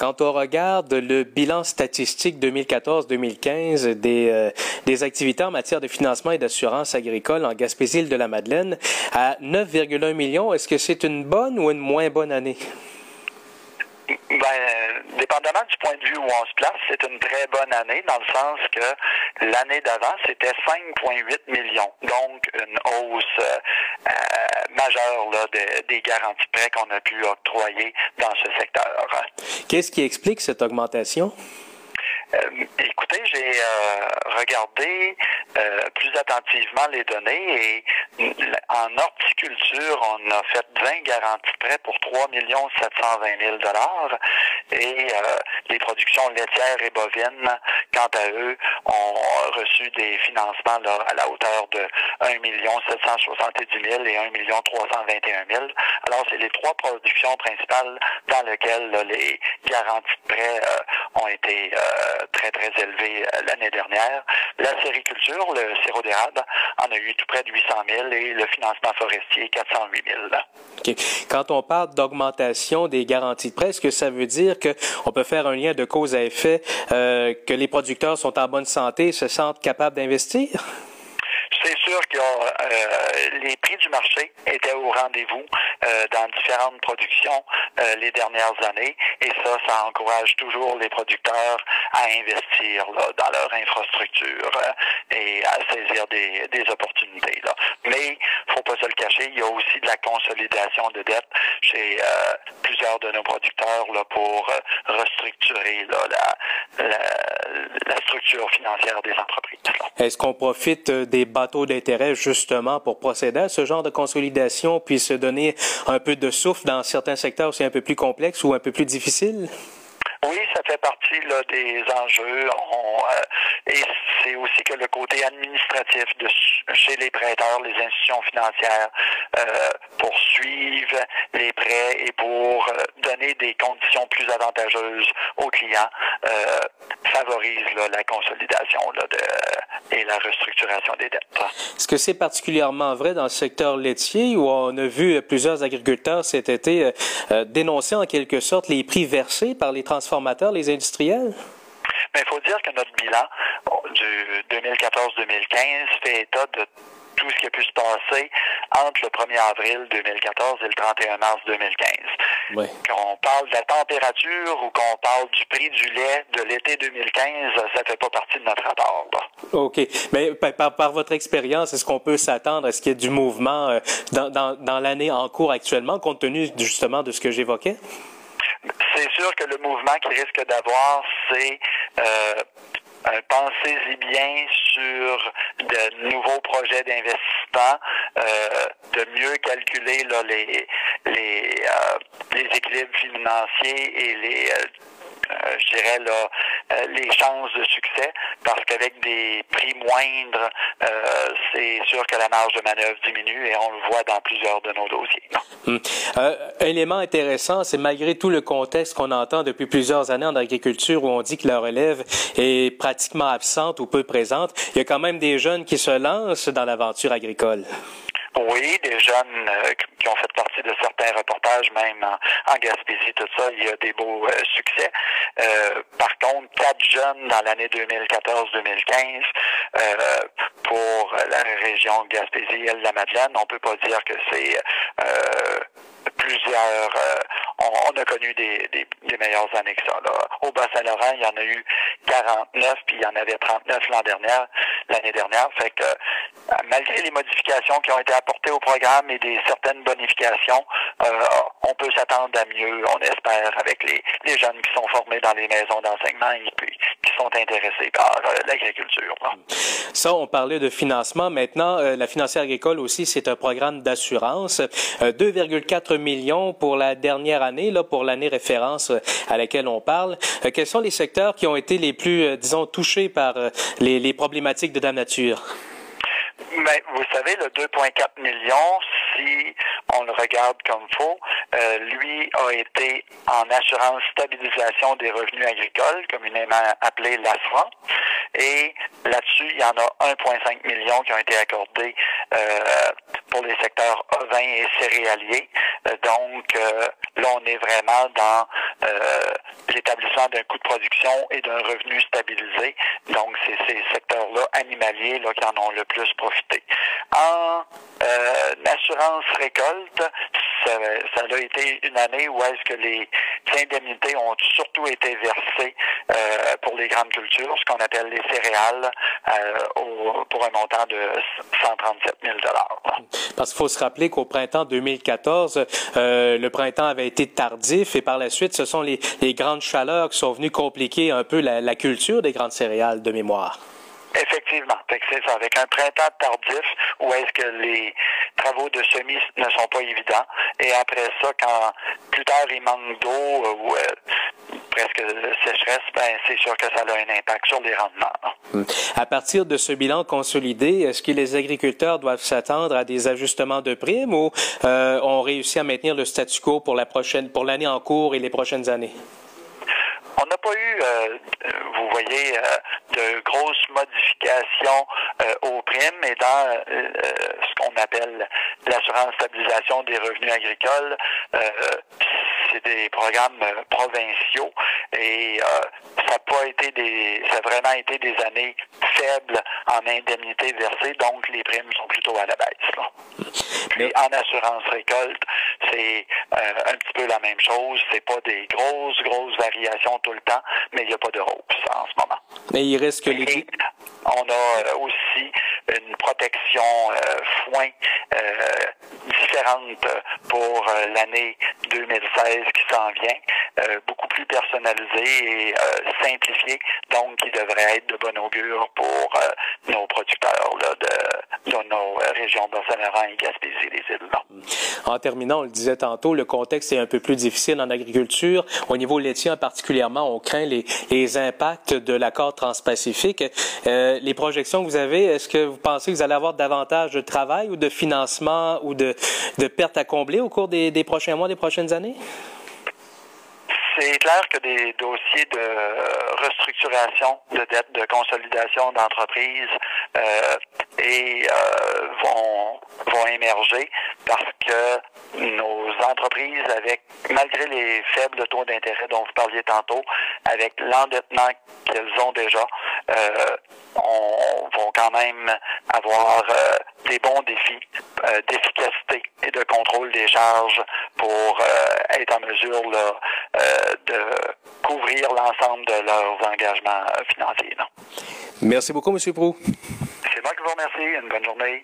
Quand on regarde le bilan statistique 2014-2015 des, euh, des activités en matière de financement et d'assurance agricole en Gaspésie-de-la-Madeleine, à 9,1 millions, est-ce que c'est une bonne ou une moins bonne année? Ben, dépendamment du point de vue où on se place, c'est une très bonne année dans le sens que l'année d'avant, c'était 5,8 millions. Donc, une hausse euh, majeure là, des garanties de prêts qu'on a pu octroyer dans ce secteur. Qu'est-ce qui explique cette augmentation? Euh, écoutez, j'ai euh, regardé euh, plus attentivement les données et en horticulture, on a fait 20 garanties prêts pour 3 720 000 dollars et les productions laitières et bovines, quant à eux, ont reçu des financements à la hauteur de 1 770 000 et 1 321 000. Alors, c'est les trois productions principales dans lesquelles les garanties de prêts ont été très, très élevé euh, l'année dernière. La sériculture, le sirop d'érable, en a eu tout près de 800 000 et le financement forestier, 408 000. Quand on parle d'augmentation des garanties de prêt, est-ce que ça veut dire qu'on peut faire un lien de cause à effet, euh, que les producteurs sont en bonne santé et se sentent capables d'investir? Sûr que euh, les prix du marché étaient au rendez-vous euh, dans différentes productions euh, les dernières années et ça, ça encourage toujours les producteurs à investir dans leur infrastructure et à saisir des, des opportunités. Là. Mais faut pas se le cacher, il y a aussi de la consolidation de dette chez plusieurs de nos producteurs là, pour restructurer la, la, la, structure financière des entreprises. Est-ce qu'on profite des bateaux d'intérêt justement pour procéder à ce genre de consolidation puis se donner un peu de souffle dans certains secteurs c'est un peu plus complexes ou un peu plus difficiles? Oui, ça fait partie là, des enjeux. Euh, et c'est aussi que le côté administratif de chez les prêteurs, les institutions financières, euh, pour suivre les prêts et pour euh, donner des conditions plus avantageuses aux clients, euh, favorise là, la consolidation là, de, et la restructuration des dettes. Est-ce que c'est particulièrement vrai dans le secteur laitier où on a vu plusieurs agriculteurs cet été dénoncer en quelque sorte les prix versés par les transformateurs les industriels? Mais il faut dire que notre bilan du 2014-2015 fait état de tout ce qui a pu se passer entre le 1er avril 2014 et le 31 mars 2015. Oui. Parle de la température ou qu'on parle du prix du lait de l'été 2015, ça ne fait pas partie de notre rapport. OK. Mais par, par votre expérience, est-ce qu'on peut s'attendre à ce qu'il y ait du mouvement euh, dans, dans, dans l'année en cours actuellement, compte tenu justement de ce que j'évoquais? c'est sûr que le mouvement qui risque d'avoir, c'est euh, pensez-y bien sur de nouveaux projets d'investissement, euh, de mieux calculer là, les les, euh, les équilibres financiers et les euh, euh, je dirais, là, euh, les chances de succès, parce qu'avec des prix moindres, euh, c'est sûr que la marge de manœuvre diminue et on le voit dans plusieurs de nos dossiers. Hum. élément intéressant, c'est malgré tout le contexte qu'on entend depuis plusieurs années en agriculture où on dit que la relève est pratiquement absente ou peu présente, il y a quand même des jeunes qui se lancent dans l'aventure agricole. Oui, des jeunes euh, qui ont fait partie de certains reportages, même en, Gaspésie, tout ça, il y a des beaux euh, succès. Euh, par contre, quatre jeunes dans l'année 2014-2015 pour la région Gaspésie et la Madeleine, on peut pas dire que c'est plusieurs. On, a connu des, des, des, meilleures années que ça. Là. Au Bas-Saint-Laurent, il y en a eu 49, puis il y en avait 39 l'an dernier, l'année dernière. Fait que malgré les modifications qui ont été apportées au programme et des certaines bonifications, euh, on peut s'attendre à mieux, on espère, avec les, les, jeunes qui sont formés dans les maisons d'enseignement et qui sont intéressés par euh, l'agriculture. Ça, on parlait de financement. Maintenant, euh, la financière agricole aussi, c'est un programme d'assurance. 2,4 millions pour la dernière année, là, pour l'année référence à laquelle on parle. quels sont les secteurs qui ont été les plus, disons, touchés par les, les problématiques de la nature? Mais vous savez, le 2,4 millions, si on le regarde comme faux, euh, lui a été en assurance stabilisation des revenus agricoles, communément appelé l'ASFRA. Et là-dessus, il y en a 1,5 million qui ont été accordés euh, pour les secteurs ovins et céréaliers. Euh, donc, euh, là, on est vraiment dans l'établissement d'un coût de production et d'un revenu stabilisé. Donc, c'est ces secteurs-là animaliers là, qui en ont le plus profité. En assurance récolte, ça, ça, a été une année où est-ce que les indemnités ont surtout été versées euh, pour les grandes cultures, ce qu'on appelle les céréales, euh, au, pour un montant de 137 000 Parce qu'il faut se rappeler qu'au printemps 2014, euh, le printemps avait été tardif et par la suite, ce sont les, les grandes chaleurs qui sont venues compliquer un peu la, la culture des grandes céréales de mémoire. Effectivement. C'est ça. Avec un printemps tardif où est-ce que les travaux de semis ne sont pas évidents. Et après ça, quand plus tard il manque d'eau euh, ou euh, presque sécheresse, ben c'est sûr que ça a un impact sur les rendements. À partir de ce bilan consolidé, est-ce que les agriculteurs doivent s'attendre à des ajustements de primes ou euh, ont réussi à maintenir le statu quo pour la prochaine, pour l'année en cours et les prochaines années? On n'a pas eu, euh, vous voyez, euh, de grosses modifications euh, aux primes, et dans ce qu'on appelle l'assurance stabilisation des revenus agricoles, c'est des programmes provinciaux et ça n'a pas été des, ça a vraiment été des années faibles en indemnité versée, donc les primes sont plutôt à la baisse. Là. Puis en assurance récolte, c'est un petit peu la même chose. C'est pas des grosses, grosses variations tout le temps, mais il n'y a pas de hausse en ce moment. Mais il reste que les... On a euh, aussi une protection euh, foin euh, différente pour l'année 2016 qui s'en vient, beaucoup plus personnalisée et simplifiée, donc qui devrait être de bon augure pour nos producteurs de, nos régions Bas-Saint-Laurent et Gaspésie les îles. En terminant, on le disait tantôt, le contexte est un peu plus difficile en agriculture. Au niveau laitier en particulièrement, on craint les, impacts de l'accord transpacifique. Euh, les projections que vous avez, est-ce que vous pensez que vous allez avoir davantage de travail ou de financement ou de, pertes à combler au cours des prochains mois, des prochaines années? C'est clair que des dossiers de restructuration de dette, de consolidation d'entreprise euh, et euh, vont vont émerger parce que nos entreprises, avec malgré les faibles taux d'intérêt dont vous parliez tantôt, avec l'endettement qu'elles ont déjà, euh, on, vont quand même avoir euh, des bons défis euh, d'efficacité et de contrôle des charges pour euh, être en mesure là, de couvrir l'ensemble de leurs engagements financiers. Merci beaucoup, M. Prou. C'est moi qui vous remercie. Une bonne journée.